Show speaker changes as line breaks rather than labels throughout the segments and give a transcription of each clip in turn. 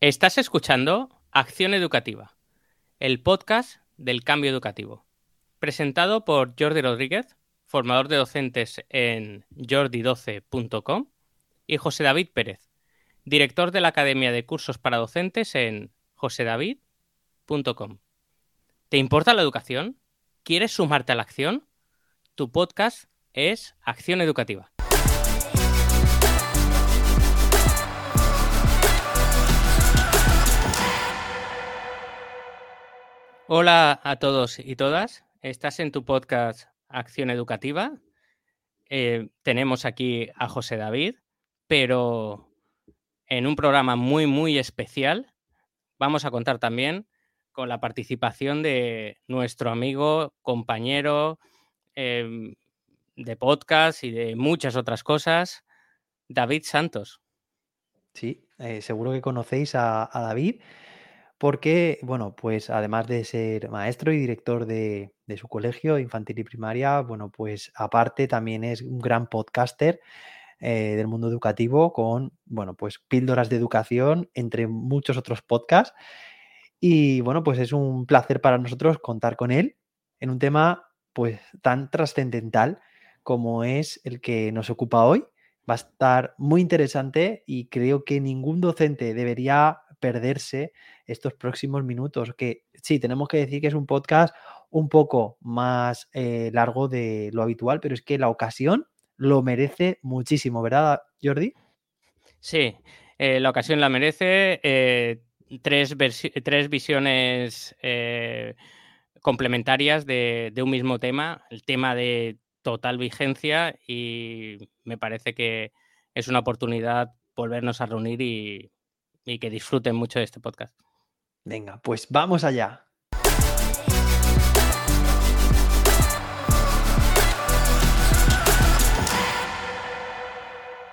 Estás escuchando Acción Educativa, el podcast del cambio educativo, presentado por Jordi Rodríguez, formador de docentes en jordi12.com, y José David Pérez, director de la Academia de Cursos para Docentes en josedavid.com. ¿Te importa la educación? ¿Quieres sumarte a la acción? Tu podcast es Acción Educativa. Hola a todos y todas. Estás en tu podcast Acción Educativa. Eh, tenemos aquí a José David, pero en un programa muy, muy especial vamos a contar también con la participación de nuestro amigo, compañero em, de podcast y de muchas otras cosas, David Santos.
Sí, eh, seguro que conocéis a David porque, bueno, pues además de ser maestro y director de, su colegio infantil y primaria, bueno, pues aparte también es un gran podcaster eh, del mundo educativo con, bueno, pues píldoras de educación entre muchos otros podcasts. Y bueno, pues es un placer para nosotros contar con él en un tema pues tan trascendental como es el que nos ocupa hoy. Va a estar muy interesante y creo que ningún docente debería perderse estos próximos minutos. Que sí, tenemos que decir que es un podcast un poco más eh, largo de lo habitual, pero es que la ocasión lo merece muchísimo, ¿verdad, Jordi?
Sí, eh, la ocasión la merece. Eh, tres, tres, visiones complementarias de, de un mismo tema, el tema de total vigencia y me parece que es una oportunidad volvernos a reunir y, y que disfruten mucho de este podcast.
Venga, pues vamos allá.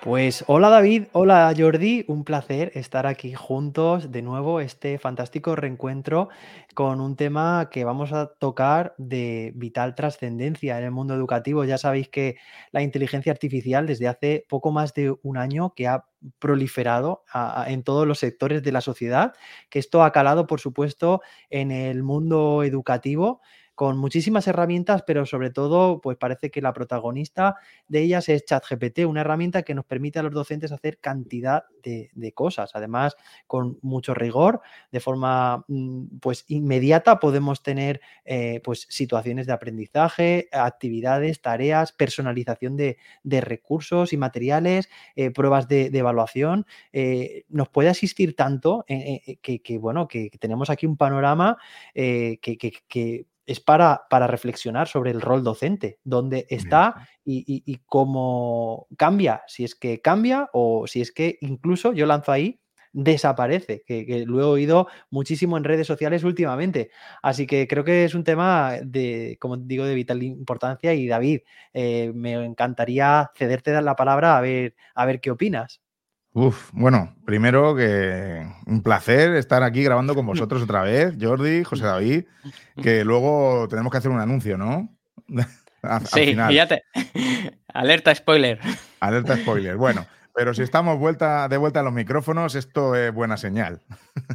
Pues hola David, hola Jordi, un placer estar aquí juntos de nuevo, este fantástico reencuentro con un tema que vamos a tocar de vital trascendencia en el mundo educativo. Ya sabéis que la inteligencia artificial desde hace poco más de un año que ha proliferado en todos los sectores de la sociedad, que esto ha calado, por supuesto, en el mundo educativo con muchísimas herramientas, pero sobre todo, pues parece que la protagonista de ellas es ChatGPT, una herramienta que nos permite a los docentes hacer cantidad de, cosas. Además, con mucho rigor, de forma mm, pues inmediata, podemos tener eh, pues situaciones de aprendizaje, actividades, tareas, personalización de, recursos y materiales, eh, pruebas de, evaluación. Eh, nos puede asistir tanto que, bueno, que tenemos aquí un panorama que es para, para, reflexionar sobre el rol docente, dónde está y, cómo cambia, si es que cambia o si es que incluso, yo lanzo ahí, desaparece, que, lo he oído muchísimo en redes sociales últimamente. Así que creo que es un tema de, como digo, de vital importancia y David, eh, me encantaría cederte la palabra a ver, a ver qué opinas.
Uf, bueno, primero que un placer estar aquí grabando con vosotros otra vez, Jordi, José David, que luego tenemos que hacer un anuncio, ¿no?
sí, fíjate. Alerta spoiler.
Alerta spoiler. Bueno, pero si estamos vuelta, de vuelta a los micrófonos, esto es buena señal.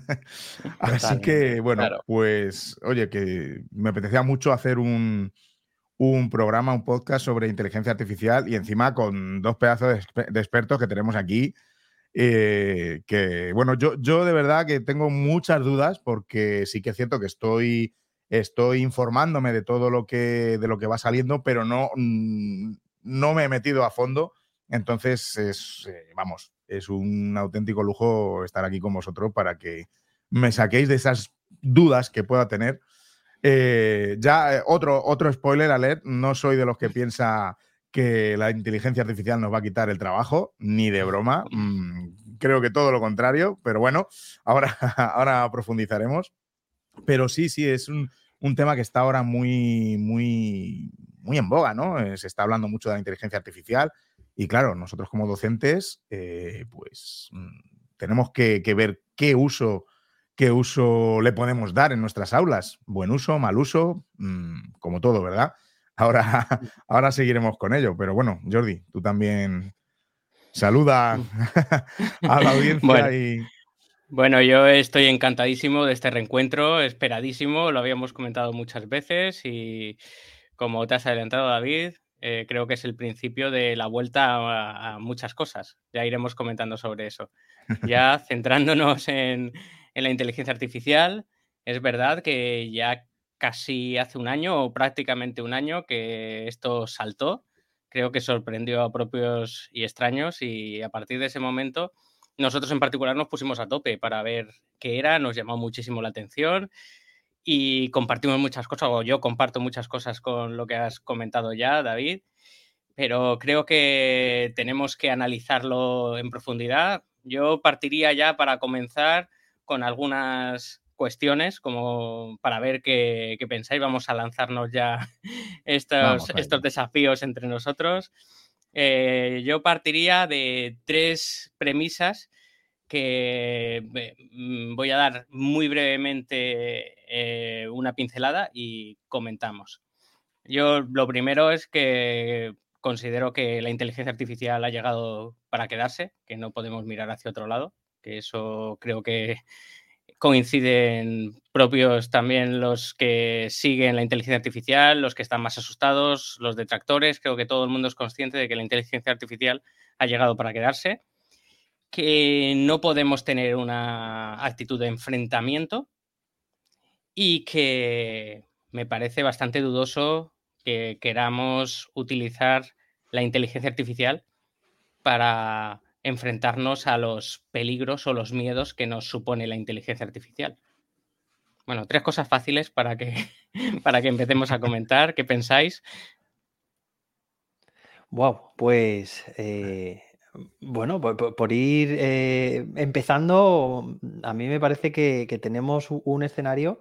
Así que, bueno, pues, oye, que me apetecía mucho hacer un, programa, un podcast sobre inteligencia artificial y encima con dos pedazos de expertos que tenemos aquí eh, que bueno, yo, yo de verdad que tengo muchas dudas porque sí que es cierto que estoy, estoy informándome de todo lo que, de lo que va saliendo, pero no, mm, no me he metido a fondo. Entonces, es, eh, vamos, es un auténtico lujo estar aquí con vosotros para que me saquéis de esas dudas que pueda tener. Eh, ya, otro, otro spoiler alert, no soy de los que piensa que la inteligencia artificial nos va a quitar el trabajo, ni de broma. Mm, creo que todo lo contrario, pero bueno, ahora, ahora profundizaremos. Pero sí, sí, es un, tema que está ahora muy, muy, muy en boga, ¿no? Eh, se está hablando mucho de la inteligencia artificial y claro, nosotros como docentes, eh, pues mm, tenemos que, ver qué uso, qué uso le podemos dar en nuestras aulas. Buen uso, mal uso, mm, como todo, ¿verdad? Ahora, ahora seguiremos con ello. Pero bueno, Jordi, tú también saluda a la audiencia y.
Bueno, yo estoy encantadísimo de este reencuentro, esperadísimo, lo habíamos comentado muchas veces y como te has adelantado, David, eh, creo que es el principio de la vuelta a, muchas cosas. Ya iremos comentando sobre eso. Ya centrándonos en, en la inteligencia artificial, es verdad que ya casi hace un año o prácticamente un año que esto saltó. Creo que sorprendió a propios y extraños y a partir de ese momento nosotros en particular nos pusimos a tope para ver qué era, nos llamó muchísimo la atención y compartimos muchas cosas, o yo comparto muchas cosas con lo que has comentado ya, David, pero creo que tenemos que analizarlo en profundidad. Yo partiría ya para comenzar con algunas cuestiones como para ver qué, pensáis. Vamos a lanzarnos ya estos, estos desafíos entre nosotros. Eh, yo partiría de tres premisas que mm, voy a dar muy brevemente eh, una pincelada y comentamos. Yo lo primero es que considero que la inteligencia artificial ha llegado para quedarse, que no podemos mirar hacia otro lado, que eso creo que coinciden propios también los que siguen la inteligencia artificial, los que están más asustados, los detractores. Creo que todo el mundo es consciente de que la inteligencia artificial ha llegado para quedarse que no podemos tener una actitud de enfrentamiento y que me parece bastante dudoso que queramos utilizar la inteligencia artificial para enfrentarnos a los peligros o los miedos que nos supone la inteligencia artificial. Bueno, tres cosas fáciles para que, para que empecemos a comentar. ¿Qué pensáis?
Wow, pues eh, bueno, por, ir eh, empezando, a mí me parece que, tenemos un escenario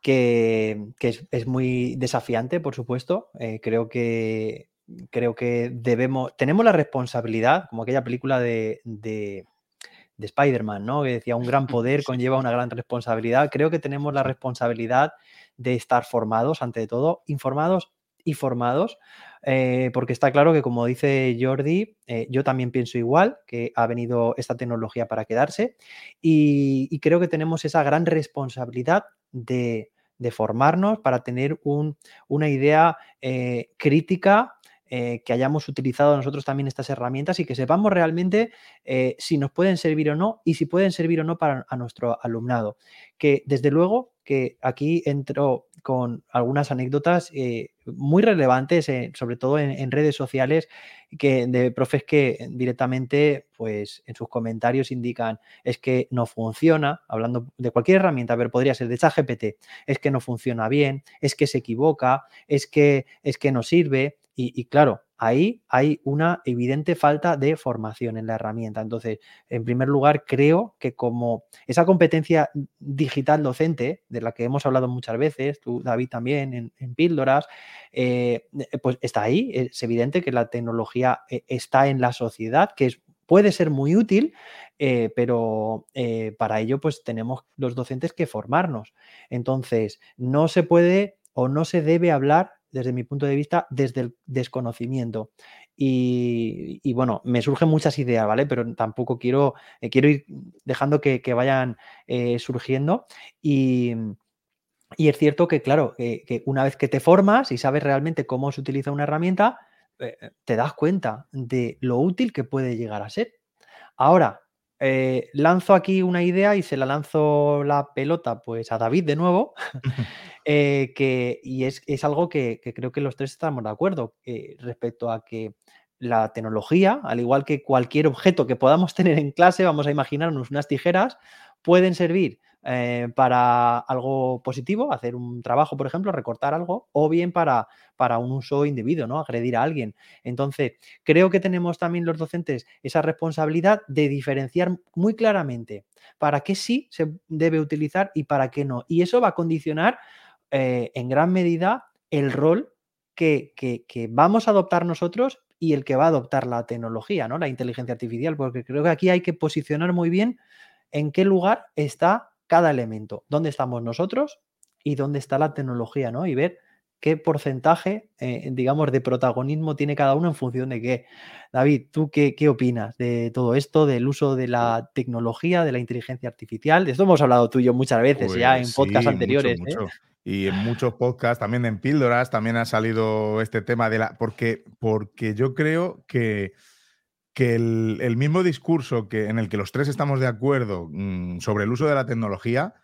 que, es, muy desafiante, por supuesto. Eh, creo que creo que debemos, tenemos la responsabilidad, como aquella película de, de, de Spider-Man, ¿no? Que decía, un gran poder conlleva una gran responsabilidad. Creo que tenemos la responsabilidad de estar formados, ante todo, informados y formados eh, porque está claro que, como dice Jordi, eh, yo también pienso igual, que ha venido esta tecnología para quedarse y, creo que tenemos esa gran responsabilidad de, formarnos para tener una idea eh, crítica que hayamos utilizado nosotros también estas herramientas y que sepamos realmente si nos pueden servir o no y si pueden servir o no para a nuestro alumnado. Que desde luego que aquí entro con algunas anécdotas eh, muy relevantes, eh, sobre todo en, redes sociales, que, de profes que directamente, pues en sus comentarios indican es que no funciona, hablando de cualquier herramienta, pero podría ser de ChatGPT, es que no funciona bien, es que se equivoca, es que, es que no sirve. Y claro, ahí hay una evidente falta de formación en la herramienta. Entonces, en primer lugar, creo que como esa competencia digital docente, de la que hemos hablado muchas veces, tú, David, también en, píldoras, eh, pues está ahí. Es evidente que la tecnología eh, está en la sociedad, que puede ser muy útil, eh, pero para ello pues tenemos los docentes que formarnos. Entonces, no se puede o no se debe hablar desde mi punto de vista, desde el desconocimiento. Y, bueno, me surgen muchas ideas, ¿vale? Pero tampoco quiero, eh, quiero ir dejando que, vayan eh, surgiendo. Y, es cierto que, claro, que una vez que te formas y sabes realmente cómo se utiliza una herramienta, eh, te das cuenta de lo útil que puede llegar a ser. Ahora, lanzo aquí una idea y se la lanzo la pelota pues a David de nuevo. Eh, que, y es, algo que, creo que los tres estamos de acuerdo eh, respecto a que la tecnología, al igual que cualquier objeto que podamos tener en clase, vamos a imaginarnos unas tijeras, pueden servir eh, para algo positivo, hacer un trabajo, por ejemplo, recortar algo, o bien para, para un uso indebido, ¿no? Agredir a alguien. Entonces, creo que tenemos también los docentes esa responsabilidad de diferenciar muy claramente para qué sí se debe utilizar y para qué no. Y eso va a condicionar eh, en gran medida el rol que, vamos a adoptar nosotros y el que va a adoptar la tecnología, ¿no? La inteligencia artificial, porque creo que aquí hay que posicionar muy bien en qué lugar está cada elemento, dónde estamos nosotros y dónde está la tecnología, ¿no? Y ver qué porcentaje, eh, digamos, de protagonismo tiene cada uno en función de qué. David, ¿tú qué, qué, opinas de todo esto, del uso de la tecnología, de la inteligencia artificial? De esto hemos hablado tú y yo muchas veces ya en pues podcasts anteriores. ¿eh?
Y en muchos podcasts, también en píldoras, también ha salido este tema de la. Porque, porque yo creo que, que el, mismo discurso que, en el que los tres estamos de acuerdo mm, sobre el uso de la tecnología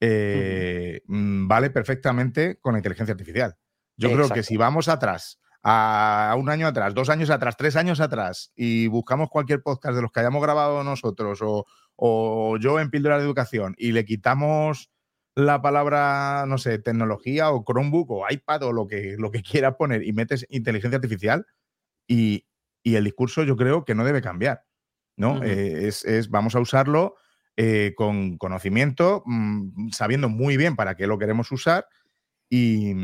eh, mm, vale perfectamente con la inteligencia artificial. Yo creo que si vamos atrás, a un año atrás, dos años atrás, tres años atrás, y buscamos cualquier podcast de los que hayamos grabado nosotros o, o yo en Píldora de Educación y le quitamos la palabra, no sé, tecnología o Chromebook o iPad o lo que, lo que quieras poner y metes inteligencia artificial y, el discurso yo creo que no debe cambiar, ¿no? Eh, es, vamos a usarlo eh, con conocimiento, mm, sabiendo muy bien para qué lo queremos usar y,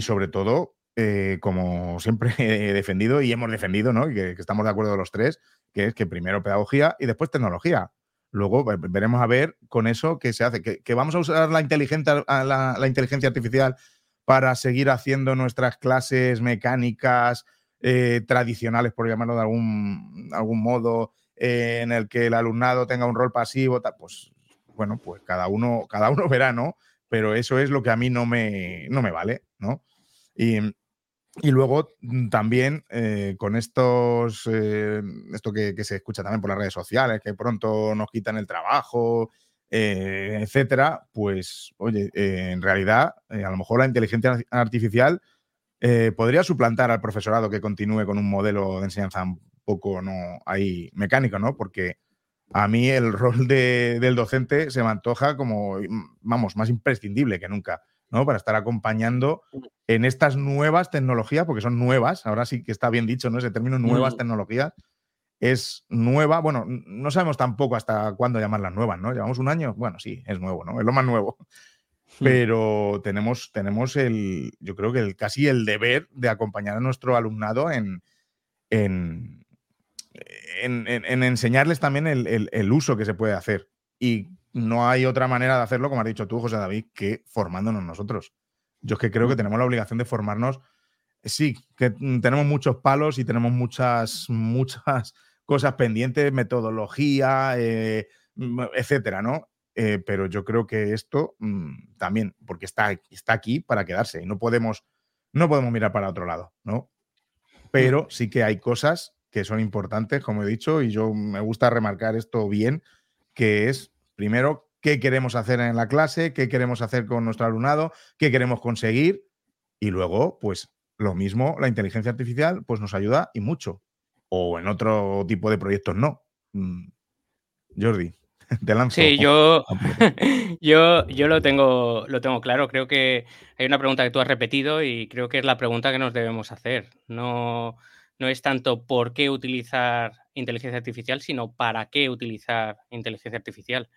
sobre todo, eh, como siempre he defendido y hemos defendido, ¿no? Y que, que, estamos de acuerdo los tres, que es que primero pedagogía y después tecnología. Luego veremos a ver con eso qué se hace. Que, vamos a usar la inteligencia, la, inteligencia artificial para seguir haciendo nuestras clases mecánicas eh, tradicionales, por llamarlo de algún, modo, eh, en el que el alumnado tenga un rol pasivo, pues bueno, pues cada uno, cada uno verá, ¿no? Pero eso es lo que a mí no me, no me vale, ¿no? Y, y luego mm, también eh, con estos, esto que, se escucha también por las redes sociales, que pronto nos quitan el trabajo, etcétera, pues oye, en realidad a lo mejor la inteligencia artificial podría suplantar al profesorado que continúe con un modelo de enseñanza un poco no ahí mecánico, ¿no? Porque a mí el rol del docente se me antoja como, vamos, más imprescindible que nunca. ¿no? Para estar acompañando mm. en estas nuevas tecnologías, porque son nuevas, ahora sí que está bien dicho, ¿no? Ese término nuevas mm. tecnologías es nueva, bueno, no sabemos tampoco hasta cuándo llamarlas nuevas, ¿no? Llevamos un año, bueno, sí, es nuevo, ¿no? Es lo más nuevo. Hmm. Pero tenemos, tenemos el, yo creo que el, casi el deber de acompañar a nuestro alumnado en, en, en, enseñarles también el, el, uso que se puede hacer. Y no hay otra manera de hacerlo, como has dicho tú, José David, que formándonos nosotros. Yo es que creo que tenemos la obligación de formarnos. Sí, que tenemos muchos palos y tenemos muchas, muchas cosas pendientes, metodología, eh, etcétera, ¿no? Eh, pero yo creo que esto mm, también, porque está, está aquí para quedarse y no podemos, no podemos mirar para otro lado, ¿no? Pero sí que hay cosas que son importantes, como he dicho, y yo me gusta remarcar esto bien, que es Primero, qué queremos hacer en la clase, qué queremos hacer con nuestro alumnado, qué queremos conseguir. Y luego, pues lo mismo, la inteligencia artificial pues nos ayuda y mucho. O en otro tipo de proyectos no. Mm, Jordi, lanzo.
Sí, yo, yo, yo lo, tengo, lo tengo claro. Creo que hay una pregunta que tú has repetido y creo que es la pregunta que nos debemos hacer. No, no es tanto por qué utilizar inteligencia artificial, sino para qué utilizar inteligencia artificial.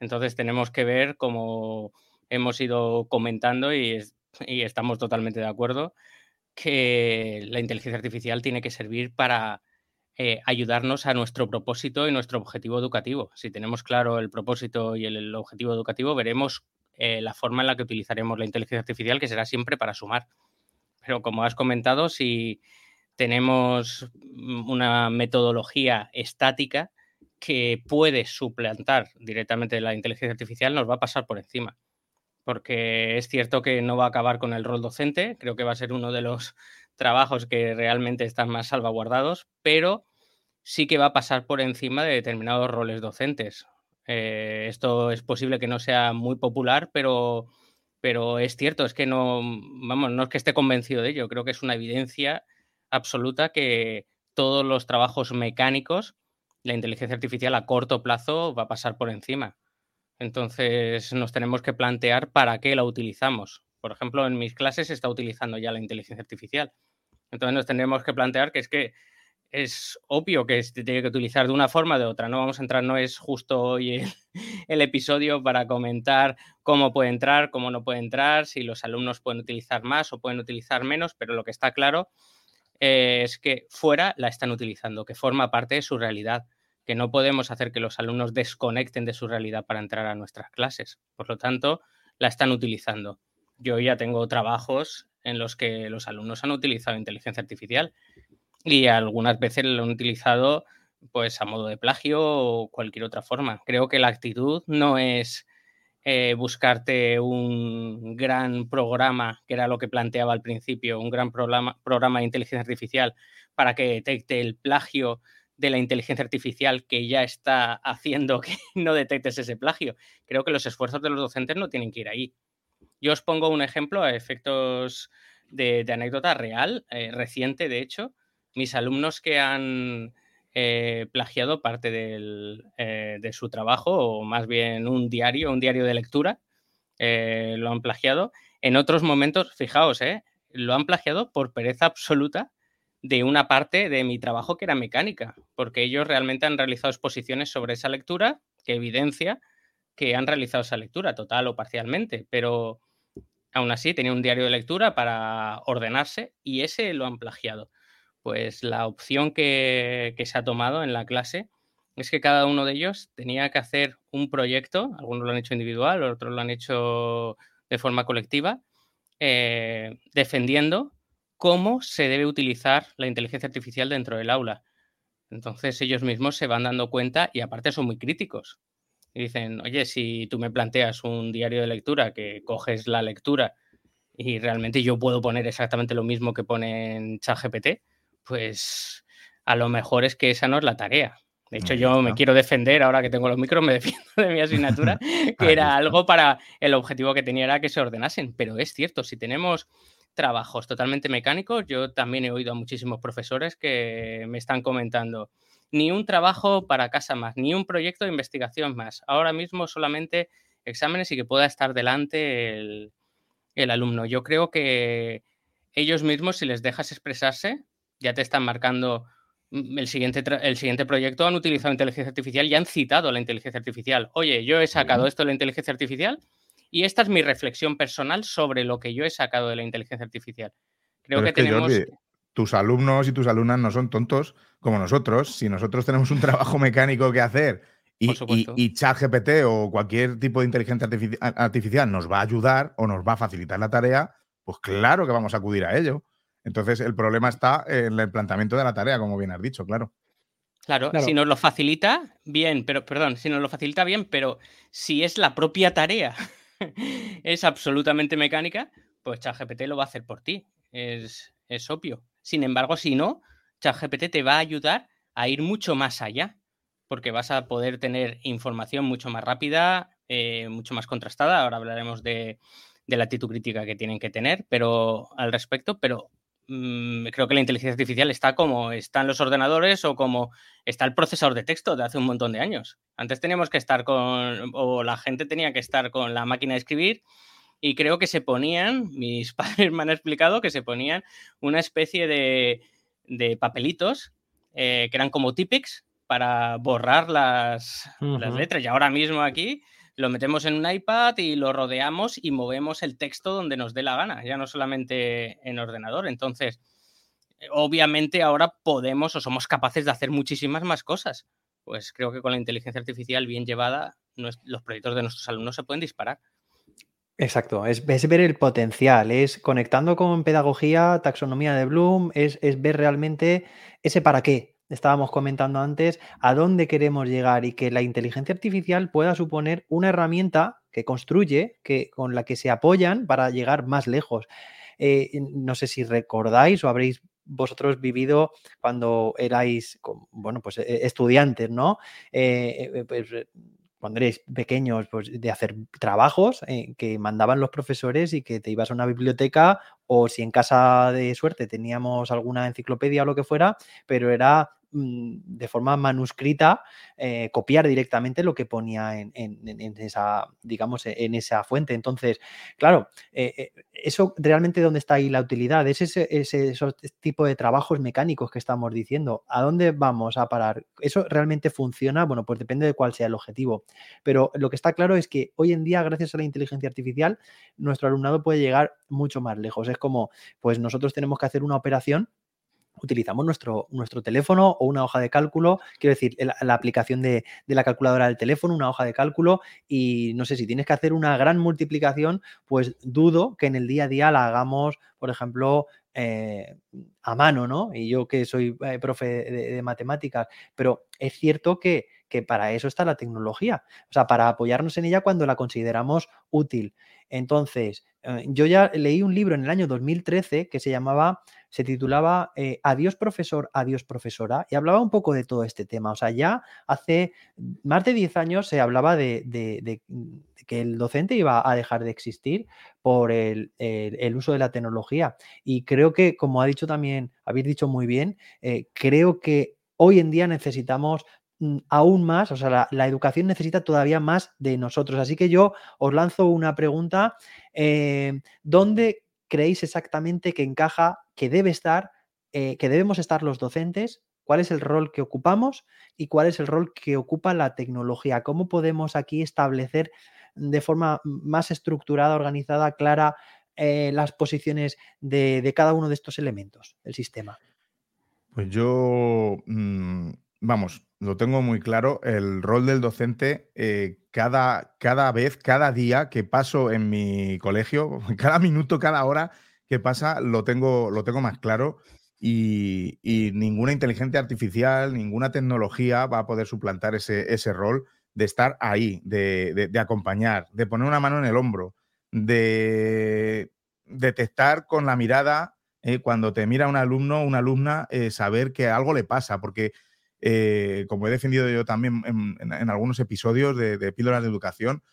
Entonces tenemos que ver, como hemos ido comentando y, estamos totalmente de acuerdo, que la inteligencia artificial tiene que servir para eh, ayudarnos a nuestro propósito y nuestro objetivo educativo. Si tenemos claro el propósito y el, objetivo educativo, veremos eh, la forma en la que utilizaremos la inteligencia artificial, que será siempre para sumar. Pero como has comentado, si tenemos una metodología estática, que puede suplantar directamente la inteligencia artificial nos va a pasar por encima. Porque es cierto que no va a acabar con el rol docente, creo que va a ser uno de los trabajos que realmente están más salvaguardados, pero sí que va a pasar por encima de determinados roles docentes. Eh, esto es posible que no sea muy popular, pero, pero es cierto, es que no, vamos, no es que esté convencido de ello, creo que es una evidencia absoluta que todos los trabajos mecánicos la inteligencia artificial a corto plazo va a pasar por encima. Entonces nos tenemos que plantear para qué la utilizamos. Por ejemplo, en mis clases se está utilizando ya la inteligencia artificial. Entonces nos tendremos que plantear que es que es obvio que se tiene que utilizar de una forma o de otra. No vamos a entrar, no es justo hoy el, el, episodio para comentar cómo puede entrar, cómo no puede entrar, si los alumnos pueden utilizar más o pueden utilizar menos, pero lo que está claro es que fuera la están utilizando, que forma parte de su realidad, que no podemos hacer que los alumnos desconecten de su realidad para entrar a nuestras clases. Por lo tanto, la están utilizando. Yo ya tengo trabajos en los que los alumnos han utilizado inteligencia artificial y algunas veces lo han utilizado pues a modo de plagio o cualquier otra forma. Creo que la actitud no es eh, buscarte un gran programa, que era lo que planteaba al principio, un gran programa, programa de inteligencia artificial para que detecte el plagio de la inteligencia artificial que ya está haciendo que no detectes ese plagio. Creo que los esfuerzos de los docentes no tienen que ir ahí. Yo os pongo un ejemplo a efectos de, anécdota real, eh, reciente de hecho. Mis alumnos que han eh, plagiado parte eh, de su trabajo, o más bien un diario, un diario de lectura, lo han plagiado. En otros momentos, fijaos, lo han plagiado por pereza absoluta de una parte de mi trabajo que era mecánica, porque ellos realmente han realizado exposiciones sobre esa lectura que evidencia que han realizado esa lectura total o parcialmente, pero aún así tenía un diario de lectura para ordenarse y ese lo han plagiado. Pues la opción que, se ha tomado en la clase es que cada uno de ellos tenía que hacer un proyecto, algunos lo han hecho individual, otros lo han hecho de forma colectiva, eh, defendiendo cómo se debe utilizar la inteligencia artificial dentro del aula. Entonces ellos mismos se van dando cuenta y aparte son muy críticos. Y dicen, oye, si tú me planteas un diario de lectura que coges la lectura y realmente yo puedo poner exactamente lo mismo que pone en ChatGPT, pues a lo mejor es que esa no es la tarea. De hecho, yo me quiero defender, ahora que tengo los micros, me defiendo de mi asignatura, que era algo para el objetivo que tenía era que se ordenasen. Pero es cierto, si tenemos trabajos totalmente mecánicos. Yo también he oído a muchísimos profesores que me están comentando, ni un trabajo para casa más, ni un proyecto de investigación más. Ahora mismo solamente exámenes y que pueda estar delante el, alumno. Yo creo que ellos mismos, si les dejas expresarse, ya te están marcando mm, el siguiente, el siguiente proyecto, han utilizado inteligencia artificial y han citado la inteligencia artificial. Oye, yo he sacado esto de la inteligencia artificial y esta es mi reflexión personal sobre lo que yo he sacado de la inteligencia artificial. Creo que, tenemos...
tus alumnos y tus alumnas no son tontos como nosotros. Si nosotros tenemos un trabajo mecánico que hacer y, y, ChatGPT o cualquier tipo de inteligencia artificial nos va a ayudar o nos va a facilitar la tarea, pues claro que vamos a acudir a ello. Entonces, el problema está en el planteamiento de la tarea, como bien has dicho, claro.
Claro, claro, si nos lo facilita, bien, pero, perdón, si nos lo facilita bien, pero si es la propia tarea es absolutamente mecánica, pues ChatGPT lo va a hacer por ti. Es, obvio. Sin embargo, si no, ChatGPT te va a ayudar a ir mucho más allá, porque vas a poder tener información mucho más rápida, eh, mucho más contrastada. Ahora hablaremos de, la actitud crítica que tienen que tener, pero al respecto, pero Mm, creo que la inteligencia artificial está como están los ordenadores o como está el procesador de texto de hace un montón de años. Antes teníamos que estar con, o la gente tenía que estar con la máquina de escribir y creo que se ponían, mis padres me han explicado que se ponían una especie de, papelitos eh, que eran como típics para borrar las, las letras. Y ahora mismo aquí lo metemos en un iPad y lo rodeamos y movemos el texto donde nos dé la gana, ya no solamente en ordenador. Entonces, eh, obviamente ahora podemos o somos capaces de hacer muchísimas más cosas. Pues creo que con la inteligencia artificial bien llevada, los proyectos de nuestros alumnos se pueden disparar.
Exacto, es, ver el potencial, es conectando con pedagogía, taxonomía de Bloom, es, es ver realmente ese para qué, estábamos comentando antes, a dónde queremos llegar y que la inteligencia artificial pueda suponer una herramienta que construye, que, con la que se apoyan para llegar más lejos. Eh, no sé si recordáis o habréis vosotros vivido cuando erais, bueno, pues e, estudiantes, ¿no? Eh, eh, pues, cuando pequeños, pues de hacer trabajos que mandaban los profesores y que te ibas a una biblioteca o si en casa de suerte teníamos alguna enciclopedia o lo que fuera, pero era de forma manuscrita eh, copiar directamente lo que ponía en, esa, digamos, e, en esa fuente. Entonces, claro, eh, eh, eso realmente dónde está ahí la utilidad, es ese, ese tipo de trabajos mecánicos que estamos diciendo. ¿A dónde vamos a parar? ¿Eso realmente funciona? Bueno, pues depende de cuál sea el objetivo. Pero lo que está claro es que hoy en día, gracias a la inteligencia artificial, nuestro alumnado puede llegar mucho más lejos. Es como, pues nosotros tenemos que hacer una operación utilizamos nuestro, nuestro teléfono o una hoja de cálculo, quiero decir, la, aplicación de, la calculadora del teléfono, una hoja de cálculo, y no sé, si tienes que hacer una gran multiplicación, pues dudo que en el día a día la hagamos, por ejemplo, eh, a mano, ¿no? Y yo que soy eh, profe de, matemáticas, pero es cierto que, que para eso está la tecnología, o sea, para apoyarnos en ella cuando la consideramos útil. Entonces, eh, yo ya leí un libro en el año 2013 que se llamaba, se titulaba eh, Adiós profesor, adiós profesora, y hablaba un poco de todo este tema. O sea, ya hace más de 10 años se hablaba de, que el docente iba a dejar de existir por el, uso de la tecnología. Y creo que, como ha dicho también, habéis dicho muy bien, eh, creo que hoy en día necesitamos aún más, o sea, la, educación necesita todavía más de nosotros. Así que yo os lanzo una pregunta. Eh, ¿Dónde creéis exactamente que encaja, que debe estar, eh, que debemos estar los docentes? ¿Cuál es el rol que ocupamos y cuál es el rol que ocupa la tecnología? ¿Cómo podemos aquí establecer de forma más estructurada, organizada, clara, eh, las posiciones de, cada uno de estos elementos del sistema?
Pues yo, mm, vamos, lo tengo muy claro, el rol del docente eh, cada, cada vez, cada día que paso en mi colegio, cada minuto, cada hora que pasa, lo tengo, lo tengo más claro y, ninguna inteligencia artificial, ninguna tecnología va a poder suplantar ese, ese rol de estar ahí, de, acompañar, de poner una mano en el hombro, de detectar con la mirada, eh, cuando te mira un alumno una alumna, eh, saber que algo le pasa, porque eh, como he defendido yo también en, algunos episodios de, Píldoras de Educación,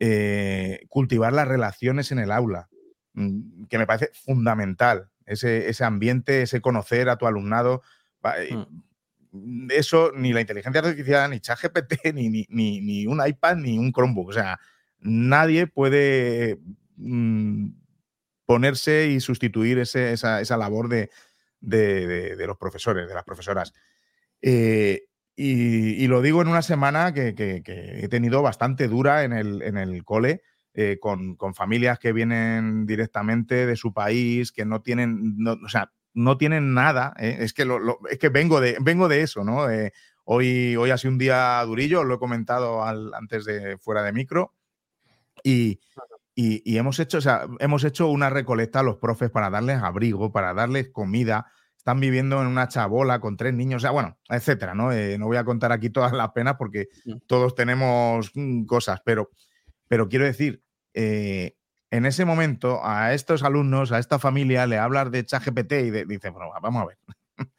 eh, cultivar las relaciones en el aula, mm, que me parece fundamental. Ese, ambiente, ese conocer a tu alumnado. Mm. Eso ni la inteligencia artificial, ni ChatGPT, ni, ni, ni, un iPad, ni un Chromebook. O sea, nadie puede mm, ponerse y sustituir esa, labor de, de, los profesores, de las profesoras. Eh, y, lo digo en una semana que, he tenido bastante dura en el, en el cole, eh, con, familias que vienen directamente de su país, que no tienen, o sea, no tienen nada. ¿eh? Es, que es que vengo de, vengo de eso, ¿no? hoy, hoy ha sido un día durillo, lo he comentado antes de fuera de micro. Y, y, hemos, hecho, o sea, hemos hecho una recolecta a los profes para darles abrigo, para darles comida, están viviendo en una chabola con tres niños, o sea, bueno, etcétera, ¿no? Eh, no voy a contar aquí todas las penas porque mm. todos tenemos mm, cosas, pero, pero quiero decir, eh, en ese momento a estos alumnos, a esta familia, le hablas de ChatGPT y dice, bueno, vamos a ver.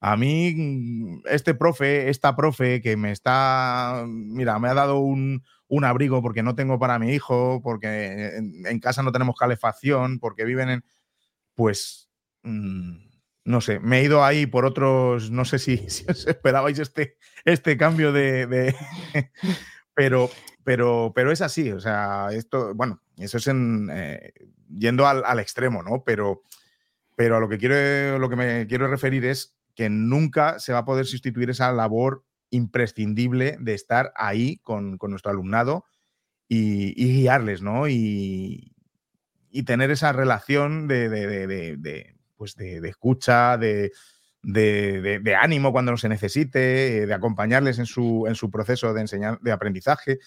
A mí, mm, este profe, esta profe que me está, mira, me ha dado un, abrigo porque no tengo para mi hijo, porque en, casa no tenemos calefacción, porque viven en... Pues no sé, me he ido ahí por otros, no sé si, os esperabais este, este cambio de, pero, pero, pero es así, o sea, esto, bueno, eso es en, eh, yendo al, extremo, ¿no? Pero, pero a lo que, quiero, lo que me quiero referir es que nunca se va a poder sustituir esa labor imprescindible de estar ahí con, nuestro alumnado y, guiarles, ¿no? Y, y, tener esa relación de, pues de, escucha, de, ánimo cuando se necesite, eh, de acompañarles en su, en su proceso de, enseñar, de aprendizaje,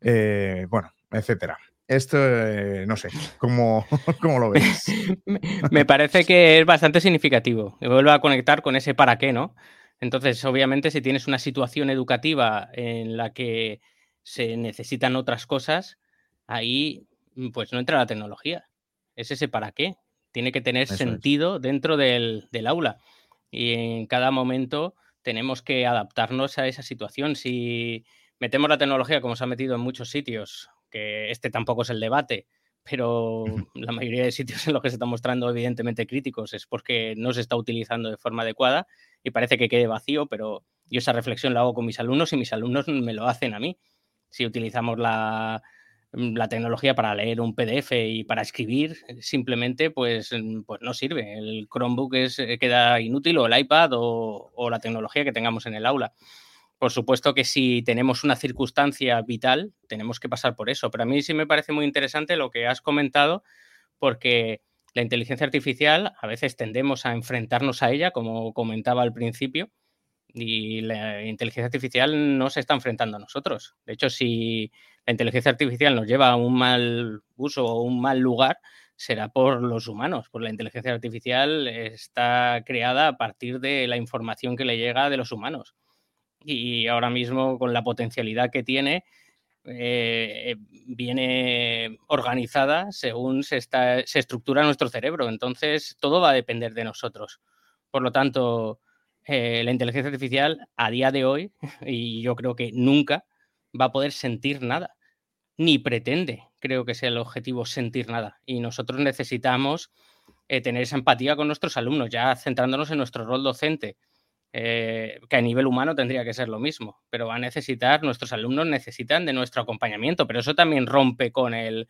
eh, bueno, etcétera. Esto, eh, no sé, ¿cómo, ¿cómo, lo ves?
Me parece que es bastante significativo. Vuelvo a conectar con ese para qué, ¿no? Entonces, obviamente, si tienes una situación educativa en la que se necesitan otras cosas, ahí pues no entra la tecnología. Es ese para qué. Tiene que tener sentido dentro del, aula. Y en cada momento tenemos que adaptarnos a esa situación. Si metemos la tecnología como se ha metido en muchos sitios, que este tampoco es el debate, pero la mayoría de sitios en los que se están mostrando evidentemente críticos es porque no se está utilizando de forma adecuada y parece que quede vacío, pero yo esa reflexión la hago con mis alumnos y mis alumnos me lo hacen a mí. Si utilizamos la, la tecnología para leer un PDF y para escribir simplemente pues, mm, pues no sirve. El Chromebook es, eh, queda inútil o el iPad o, la tecnología que tengamos en el aula. Por supuesto que si tenemos una circunstancia vital, tenemos que pasar por eso. Pero a mí sí me parece muy interesante lo que has comentado porque La inteligencia artificial, a veces tendemos a enfrentarnos a ella, como comentaba al principio, y la inteligencia artificial no se está enfrentando a nosotros. De hecho, si la inteligencia artificial nos lleva a un mal uso o un mal lugar, será por los humanos, porque la inteligencia artificial está creada a partir de la información que le llega de los humanos. Y ahora mismo, con la potencialidad que tiene, eh, viene organizada según se estructura nuestro cerebro. Entonces, todo va a depender de nosotros. Por lo tanto, eh, la inteligencia artificial a día de hoy, y yo creo que nunca, va a poder sentir nada, ni pretende, creo que sea el objetivo, sentir nada. Y nosotros necesitamos eh, tener esa empatía con nuestros alumnos, ya centrándonos en nuestro rol docente, eh, que a nivel humano tendría que ser lo mismo, pero va a necesitar, nuestros alumnos necesitan de nuestro acompañamiento, pero eso también rompe con el,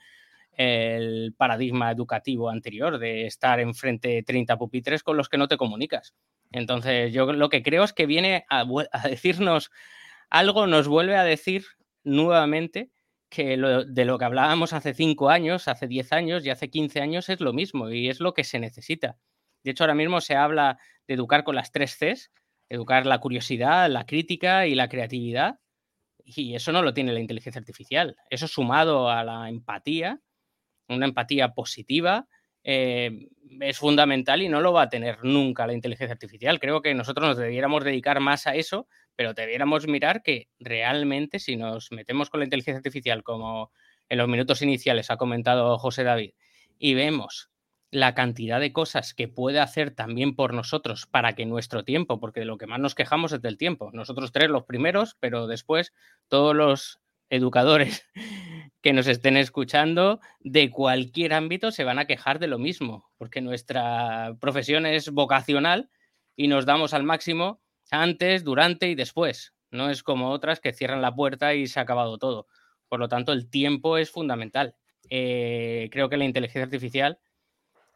el paradigma educativo anterior de estar enfrente de 30 pupitres con los que no te comunicas. Entonces, yo lo que creo es que viene a, decirnos algo, nos vuelve a decir nuevamente que de lo que hablábamos hace 5 años, hace 10 años y hace 15 años es lo mismo y es lo que se necesita. De hecho, ahora mismo se habla de educar con las tres Cs, educar la curiosidad, la crítica y la creatividad. Y eso no lo tiene la inteligencia artificial. Eso sumado a la empatía, una empatía positiva, eh, es fundamental y no lo va a tener nunca la inteligencia artificial. Creo que nosotros nos debiéramos dedicar más a eso, pero debiéramos mirar que realmente si nos metemos con la inteligencia artificial, como en los minutos iniciales ha comentado José David, y vemos la cantidad de cosas que puede hacer también por nosotros para que nuestro tiempo, porque de lo que más nos quejamos es del tiempo, nosotros tres los primeros, pero después todos los educadores que nos estén escuchando de cualquier ámbito se van a quejar de lo mismo, porque nuestra profesión es vocacional y nos damos al máximo antes, durante y después. No es como otras que cierran la puerta y se ha acabado todo. Por lo tanto, el tiempo es fundamental. Eh, creo que la inteligencia artificial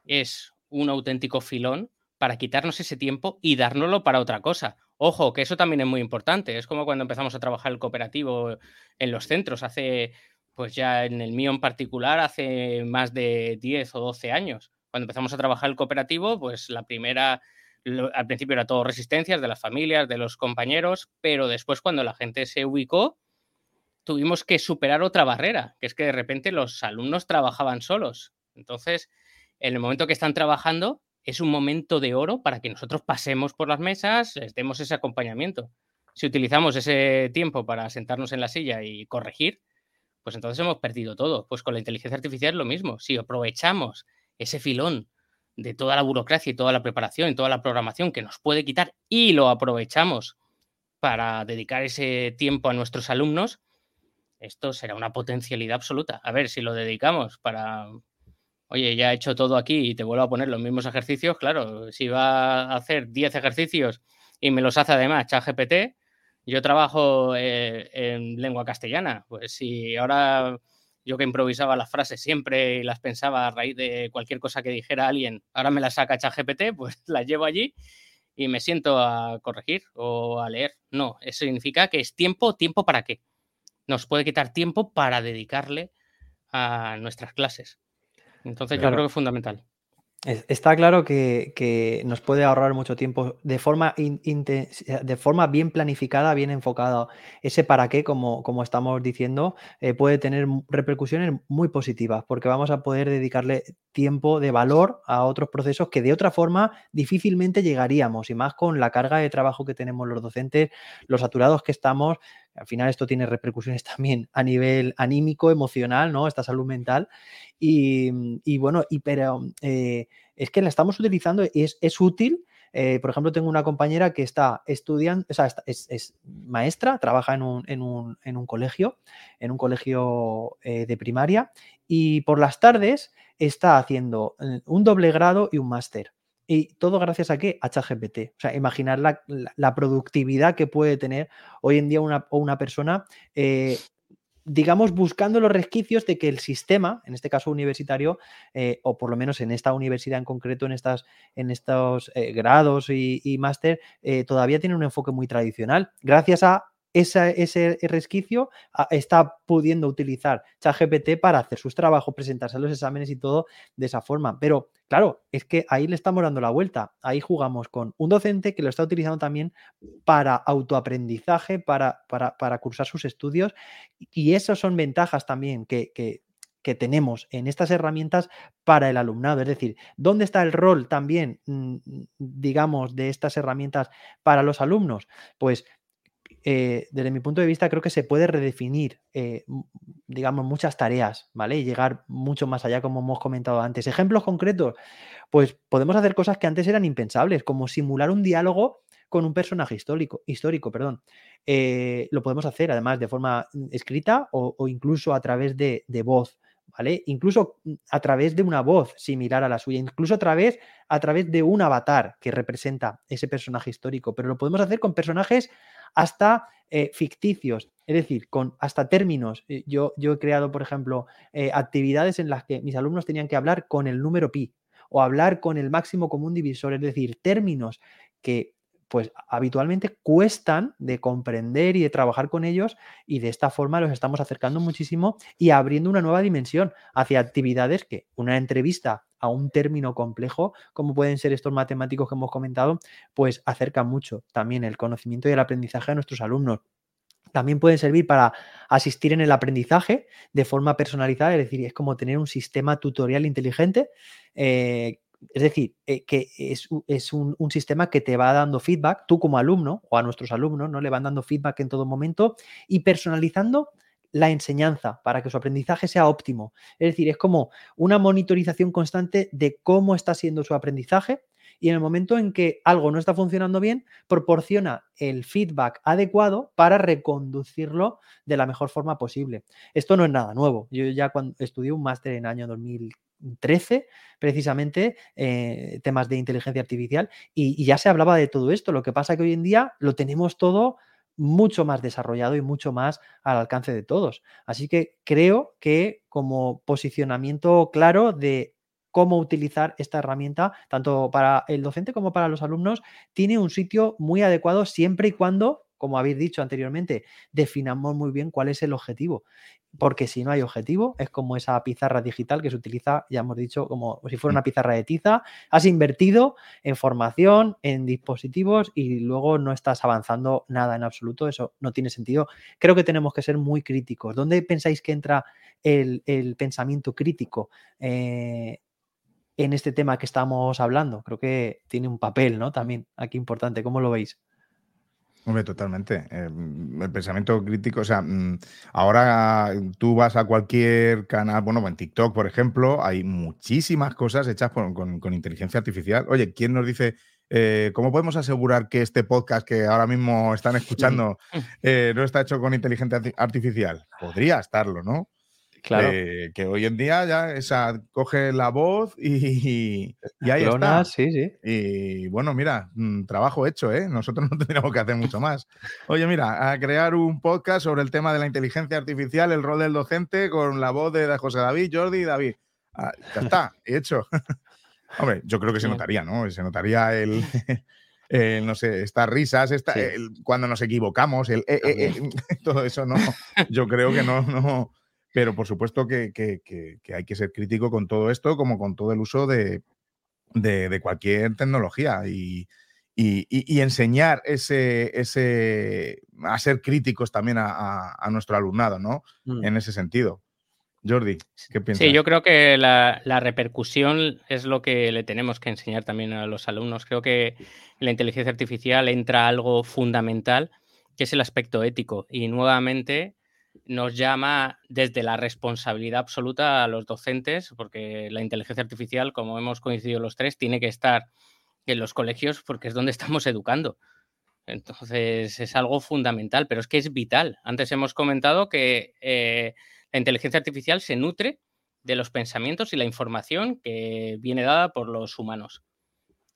es un auténtico filón para quitarnos ese tiempo y dárnoslo para otra cosa. Ojo, que eso también es muy importante. Es como cuando empezamos a trabajar el cooperativo en los centros, hace, pues ya en el mío en particular, hace más de 10 o 12 años. Cuando empezamos a trabajar el cooperativo, pues la primera, al principio era todo resistencias de las familias, de los compañeros, pero después cuando la gente se ubicó, tuvimos que superar otra barrera, que es que de repente los alumnos trabajaban solos. Entonces, en el momento que están trabajando, es un momento de oro para que nosotros pasemos por las mesas, les demos ese acompañamiento. Si utilizamos ese tiempo para sentarnos en la silla y corregir, pues entonces hemos perdido todo. Pues con la inteligencia artificial es lo mismo. Si aprovechamos ese filón de toda la burocracia y toda la preparación y toda la programación que nos puede quitar y lo aprovechamos para dedicar ese tiempo a nuestros alumnos, esto será una potencialidad absoluta. A ver, si lo dedicamos para oye, ya he hecho todo aquí y te vuelvo a poner los mismos ejercicios, claro, si va a hacer 10 ejercicios y me los hace además ChatGPT, yo trabajo eh, en lengua castellana, pues si ahora yo que improvisaba las frases siempre y las pensaba a raíz de cualquier cosa que dijera alguien, ahora me las saca ChatGPT, pues las llevo allí y me siento a corregir o a leer. No, eso significa que es tiempo, tiempo para qué. Nos puede quitar tiempo para dedicarle a nuestras clases. Entonces yo creo que es fundamental.
Está claro que, nos puede ahorrar mucho tiempo de forma, de forma bien planificada, bien enfocada. Ese para qué, como, como estamos diciendo, eh, puede tener repercusiones muy positivas porque vamos a poder dedicarle tiempo de valor a otros procesos que de otra forma difícilmente llegaríamos y más con la carga de trabajo que tenemos los docentes, los saturados que estamos. Al final esto tiene repercusiones también a nivel anímico, emocional, ¿no? Esta salud mental. Y, bueno, y, pero eh, es que la estamos utilizando y es, útil. Eh, por ejemplo, tengo una compañera que está estudiando, o sea, es, maestra, trabaja en un, en, un, en un, colegio, en un colegio eh, de primaria, y por las tardes está haciendo un doble grado y un máster. Y todo gracias a qué? A ChatGPT. O sea, imaginar la, productividad que puede tener hoy en día una, una persona, eh, digamos, buscando los resquicios de que el sistema, en este caso universitario, eh, o por lo menos en esta universidad en concreto, en, estas, en estos eh, grados y, máster, todavía tiene un enfoque muy tradicional. Gracias a ese resquicio ah, está pudiendo utilizar ChatGPT para hacer sus trabajos, presentarse a los exámenes y todo de esa forma. Pero claro, es que ahí le estamos dando la vuelta. Ahí jugamos con un docente que lo está utilizando también para autoaprendizaje, para, para, cursar sus estudios. Y esas son ventajas también que, que que tenemos en estas herramientas para el alumnado. Es decir, ¿dónde está el rol también, mm, digamos, de estas herramientas para los alumnos? Pues eh, desde mi punto de vista, creo que se puede redefinir, eh, digamos, muchas tareas, ¿vale? Y llegar mucho más allá, como hemos comentado antes. Ejemplos concretos, pues podemos hacer cosas que antes eran impensables, como simular un diálogo con un personaje histórico, histórico perdón. Eh, lo podemos hacer además de forma mm, escrita o, incluso a través de, voz. Incluso mm, a través de una voz similar a la suya, incluso a través, a través de un avatar que representa ese personaje histórico, pero lo podemos hacer con personajes hasta eh, ficticios, es decir, con hasta términos. Eh, yo, yo he creado, por ejemplo, eh, actividades en las que mis alumnos tenían que hablar con el número pi o hablar con el máximo común divisor, es decir, términos que pues habitualmente cuestan de comprender y de trabajar con ellos y de esta forma los estamos acercando muchísimo y abriendo una nueva dimensión hacia actividades que una entrevista a un término complejo, como pueden ser estos matemáticos que hemos comentado, pues acerca mucho también el conocimiento y el aprendizaje a nuestros alumnos. También pueden servir para asistir en el aprendizaje de forma personalizada, es decir, es como tener un sistema tutorial inteligente eh, es decir, eh, que es, un, sistema que te va dando feedback, tú como alumno o a nuestros alumnos, ¿no? Le van dando feedback en todo momento y personalizando la enseñanza para que su aprendizaje sea óptimo. Es decir, es como una monitorización constante de cómo está siendo su aprendizaje y en el momento en que algo no está funcionando bien, proporciona el feedback adecuado para reconducirlo de la mejor forma posible. Esto no es nada nuevo. Yo ya cuando estudié un máster en el año 2000 13, precisamente, eh, temas de inteligencia artificial, y, ya se hablaba de todo esto. Lo que pasa que hoy en día lo tenemos todo mucho más desarrollado y mucho más al alcance de todos. Así que creo que como posicionamiento claro de cómo utilizar esta herramienta, tanto para el docente como para los alumnos, tiene un sitio muy adecuado siempre y cuando como habéis dicho anteriormente, definamos muy bien cuál es el objetivo. Porque si no hay objetivo, es como esa pizarra digital que se utiliza, ya hemos dicho, como si fuera una pizarra de tiza. Has invertido en formación, en dispositivos y luego no estás avanzando nada en absoluto. Eso no tiene sentido. Creo que tenemos que ser muy críticos. ¿Dónde pensáis que entra el, pensamiento crítico? Eh, en este tema que estamos hablando. Creo que tiene un papel, ¿no? También aquí importante. ¿Cómo lo veis?
Hombre, totalmente. Em, el pensamiento crítico, o sea, mm, ahora tú vas a cualquier canal, bueno, en TikTok, por ejemplo, hay muchísimas cosas hechas con, inteligencia artificial. Oye, ¿quién nos dice eh, cómo podemos asegurar que este podcast que ahora mismo están escuchando eh, no está hecho con inteligencia artificial? Podría estarlo, ¿no? Claro. Eh, que hoy en día ya esa, coge la voz y, y ahí está.
Sí, sí.
Y bueno, mira, mm, trabajo hecho, ¿eh? Nosotros no tendríamos que hacer mucho más. Oye, mira, a crear un podcast sobre el tema de la inteligencia artificial, el rol del docente, con la voz de José David, Jordi y David. Ah, ya está, hecho. Hombre, yo creo que se notaría, ¿no? Se notaría el, no sé, estas risas, esta, cuando nos equivocamos, el, eh, eh, todo eso, no. Yo creo que no, no pero por supuesto que, hay que ser crítico con todo esto, como con todo el uso de, cualquier tecnología y, enseñar ese, ese, a ser críticos también a, nuestro alumnado, ¿no? Mm. En ese sentido. Jordi, ¿qué piensas?
Sí, yo creo que la, la, repercusión es lo que le tenemos que enseñar también a los alumnos. Creo que en la inteligencia artificial entra algo fundamental, que es el aspecto ético. Y nuevamente nos llama desde la responsabilidad absoluta a los docentes, porque la inteligencia artificial, como hemos coincidido los tres, tiene que estar en los colegios porque es donde estamos educando. Entonces es algo fundamental, pero es que es vital. Antes hemos comentado que eh, la inteligencia artificial se nutre de los pensamientos y la información que viene dada por los humanos.